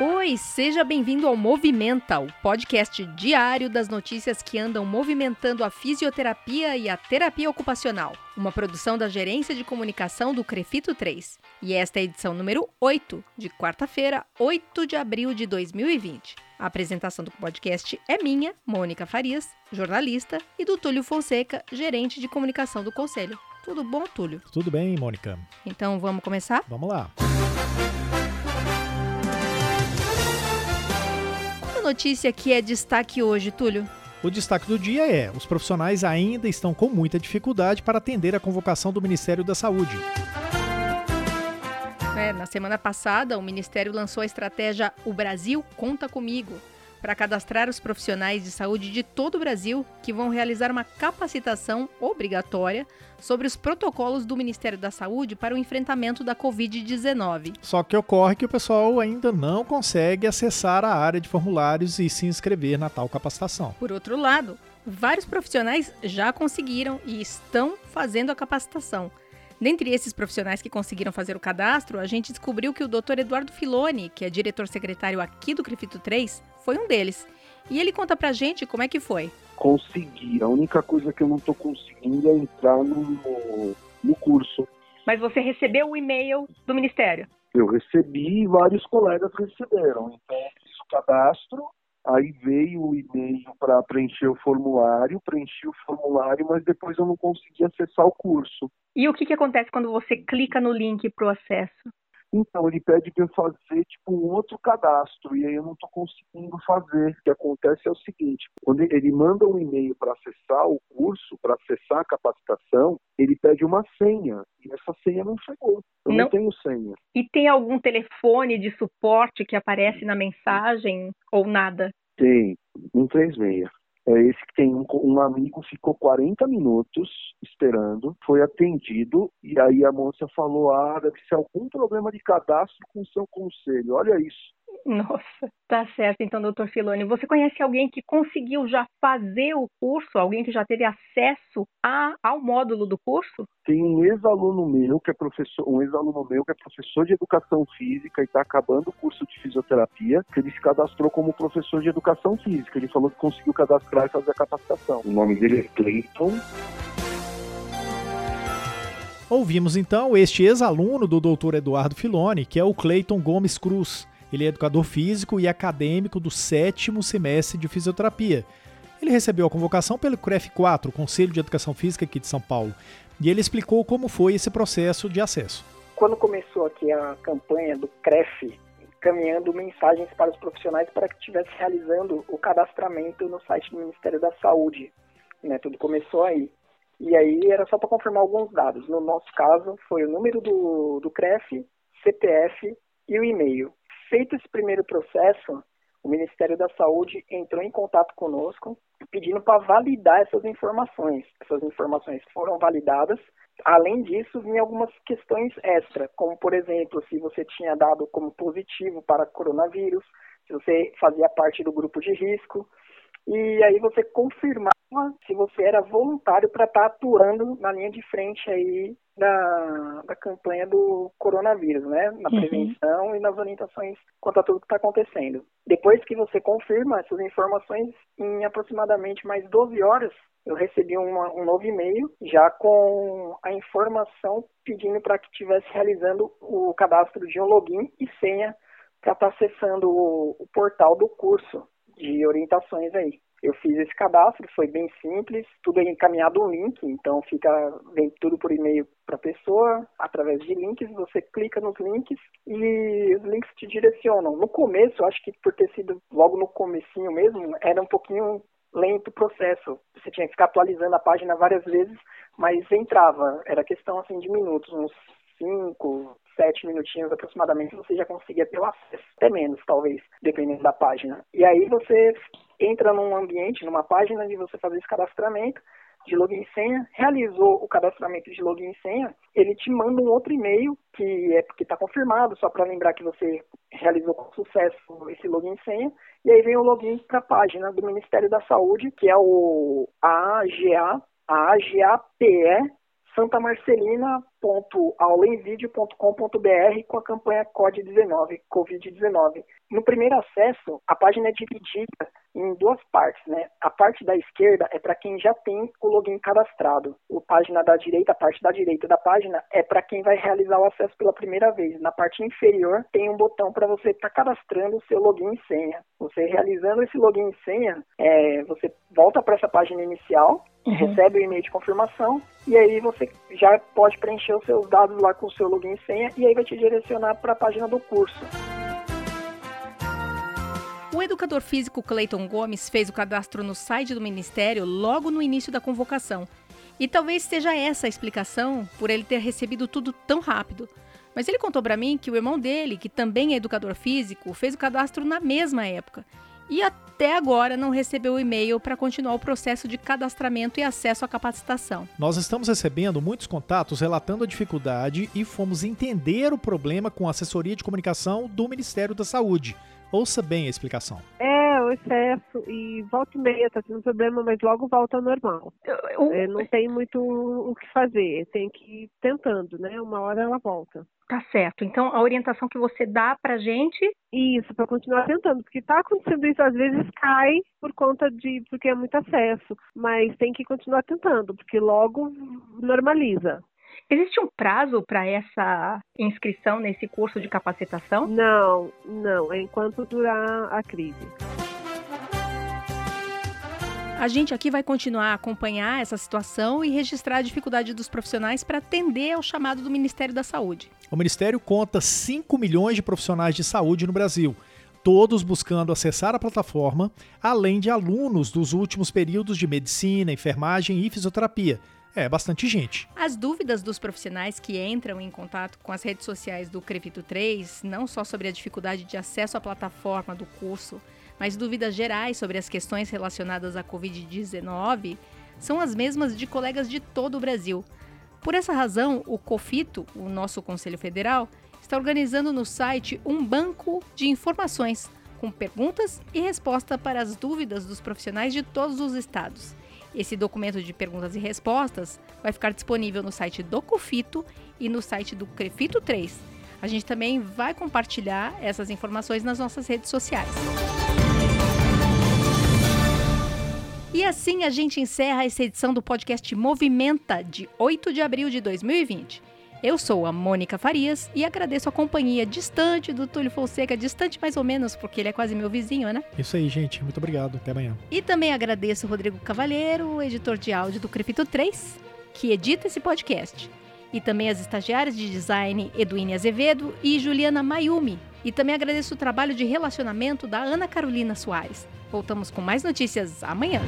Oi, seja bem-vindo ao Movimenta, o podcast diário das notícias que andam movimentando a fisioterapia e a terapia ocupacional. Uma produção da Gerência de Comunicação do Crefito 3. E esta é a edição número 8, de quarta-feira, 8 de abril de 2020. A apresentação do podcast é minha, Mônica Farias, jornalista, e do Túlio Fonseca, gerente de comunicação do Conselho. Tudo bom, Túlio? Tudo bem, Mônica. Então vamos começar? Vamos lá. Notícia que é destaque hoje, Túlio? O destaque do dia é: os profissionais ainda estão com muita dificuldade para atender a convocação do Ministério da Saúde. É, na semana passada, o Ministério lançou a estratégia O Brasil Conta Comigo para cadastrar os profissionais de saúde de todo o Brasil que vão realizar uma capacitação obrigatória sobre os protocolos do Ministério da Saúde para o enfrentamento da Covid-19. Só que ocorre que o pessoal ainda não consegue acessar a área de formulários e se inscrever na tal capacitação. Por outro lado, vários profissionais já conseguiram e estão fazendo a capacitação. Dentre esses profissionais que conseguiram fazer o cadastro, a gente descobriu que o Dr. Eduardo Filoni, que é diretor secretário aqui do Crefito 3, foi um deles. E ele conta pra gente como é que foi. Consegui. A única coisa que eu não tô conseguindo é entrar no, no curso. Mas você recebeu o e-mail do Ministério? Eu recebi e vários colegas receberam. Então, eu fiz o cadastro, aí veio o e-mail para preencher o formulário, preenchi o formulário, mas depois eu não consegui acessar o curso. E o que, que acontece quando você clica no link para o acesso? Então, ele pede para eu fazer tipo um outro cadastro e aí eu não estou conseguindo fazer. O que acontece é o seguinte: quando ele manda um e-mail para acessar o curso, para acessar a capacitação, ele pede uma senha e essa senha não chegou. Eu não, não tenho senha. E tem algum telefone de suporte que aparece na mensagem ou nada? Tem, 136. É esse que tem um, um, amigo ficou 40 minutos esperando, foi atendido e aí a moça falou: ah, deve ser algum problema de cadastro com seu conselho. Olha isso. Nossa, tá certo então, doutor Filoni. Você conhece alguém que conseguiu já fazer o curso? Alguém que já teve acesso a, ao módulo do curso? Tem um ex-aluno meu que é professor, um ex-aluno meu que é professor de educação física e está acabando o curso de fisioterapia, que ele se cadastrou como professor de educação física. Ele falou que conseguiu cadastrar e fazer a capacitação. O nome dele é Cleiton. Ouvimos então este ex-aluno do Dr. Eduardo Filoni, que é o Cleiton Gomes Cruz. Ele é educador físico e acadêmico do sétimo semestre de fisioterapia. Ele recebeu a convocação pelo CREF4, Conselho de Educação Física aqui de São Paulo, e ele explicou como foi esse processo de acesso. Quando começou aqui a campanha do CREF, caminhando mensagens para os profissionais para que estivesse realizando o cadastramento no site do Ministério da Saúde. Né? Tudo começou aí. E aí era só para confirmar alguns dados. No nosso caso, foi o número do, do CREF, CPF e o e-mail. Feito esse primeiro processo, o Ministério da Saúde entrou em contato conosco pedindo para validar essas informações. Essas informações foram validadas. Além disso, vinha algumas questões extra, como por exemplo, se você tinha dado como positivo para coronavírus, se você fazia parte do grupo de risco, e aí você confirmava se você era voluntário para estar tá atuando na linha de frente aí da, da campanha do coronavírus, né? Na uhum. prevenção e nas orientações quanto a tudo que está acontecendo. Depois que você confirma essas informações, em aproximadamente mais 12 horas, eu recebi uma, um novo e-mail já com a informação pedindo para que estivesse realizando o cadastro de um login e senha para estar tá acessando o, o portal do curso de orientações aí. Eu fiz esse cadastro, foi bem simples, tudo é encaminhado um link, então fica vem tudo por e-mail para a pessoa, através de links, você clica nos links e os links te direcionam. No começo, acho que por ter sido logo no comecinho mesmo, era um pouquinho lento o processo. Você tinha que ficar atualizando a página várias vezes, mas entrava, era questão assim de minutos, uns 5, sete minutinhos aproximadamente, você já conseguia ter o acesso, até menos talvez, dependendo da página. E aí você entra num ambiente, numa página de você fazer esse cadastramento de login e senha, realizou o cadastramento de login e senha, ele te manda um outro e-mail que é porque está confirmado, só para lembrar que você realizou com sucesso esse login e senha, e aí vem o login para a página do Ministério da Saúde, que é o AGA, AGAPE santamarcelina.aulenvideo.com.br com a campanha COD-19, Covid-19. No primeiro acesso, a página é dividida em duas partes, né? A parte da esquerda é para quem já tem o login cadastrado. A página da direita, a parte da direita da página é para quem vai realizar o acesso pela primeira vez. Na parte inferior tem um botão para você estar tá cadastrando o seu login e senha. Você realizando esse login e senha, é, você volta para essa página inicial, uhum. recebe o e-mail de confirmação e aí você já pode preencher os seus dados lá com o seu login e senha e aí vai te direcionar para a página do curso. O educador físico Clayton Gomes fez o cadastro no site do Ministério logo no início da convocação. E talvez seja essa a explicação por ele ter recebido tudo tão rápido. Mas ele contou para mim que o irmão dele, que também é educador físico, fez o cadastro na mesma época. E até agora não recebeu o e-mail para continuar o processo de cadastramento e acesso à capacitação. Nós estamos recebendo muitos contatos relatando a dificuldade e fomos entender o problema com a assessoria de comunicação do Ministério da Saúde. Ouça bem a explicação. É, o excesso e volta e meia tá tendo problema, mas logo volta ao normal. Eu, é, não tem muito o que fazer, tem que ir tentando, né? Uma hora ela volta. Tá certo. Então a orientação que você dá pra gente. Isso, para continuar tentando, porque tá acontecendo isso, às vezes cai por conta de. porque é muito acesso. Mas tem que continuar tentando, porque logo normaliza. Existe um prazo para essa inscrição nesse curso de capacitação? Não, não, é enquanto durar a crise. A gente aqui vai continuar a acompanhar essa situação e registrar a dificuldade dos profissionais para atender ao chamado do Ministério da Saúde. O Ministério conta 5 milhões de profissionais de saúde no Brasil, todos buscando acessar a plataforma, além de alunos dos últimos períodos de medicina, enfermagem e fisioterapia é bastante gente. As dúvidas dos profissionais que entram em contato com as redes sociais do Crevito 3, não só sobre a dificuldade de acesso à plataforma do curso, mas dúvidas gerais sobre as questões relacionadas à Covid-19, são as mesmas de colegas de todo o Brasil. Por essa razão, o COFITO, o nosso Conselho Federal, está organizando no site um banco de informações com perguntas e resposta para as dúvidas dos profissionais de todos os estados. Esse documento de perguntas e respostas vai ficar disponível no site do Cofito e no site do Crefito 3. A gente também vai compartilhar essas informações nas nossas redes sociais. E assim a gente encerra essa edição do podcast Movimenta de 8 de abril de 2020. Eu sou a Mônica Farias e agradeço a companhia distante do Túlio Fonseca, distante mais ou menos, porque ele é quase meu vizinho, né? Isso aí, gente. Muito obrigado. Até amanhã. E também agradeço o Rodrigo Cavalheiro, editor de áudio do Crepito 3, que edita esse podcast. E também as estagiárias de design Eduine Azevedo e Juliana Mayumi. E também agradeço o trabalho de relacionamento da Ana Carolina Soares. Voltamos com mais notícias amanhã.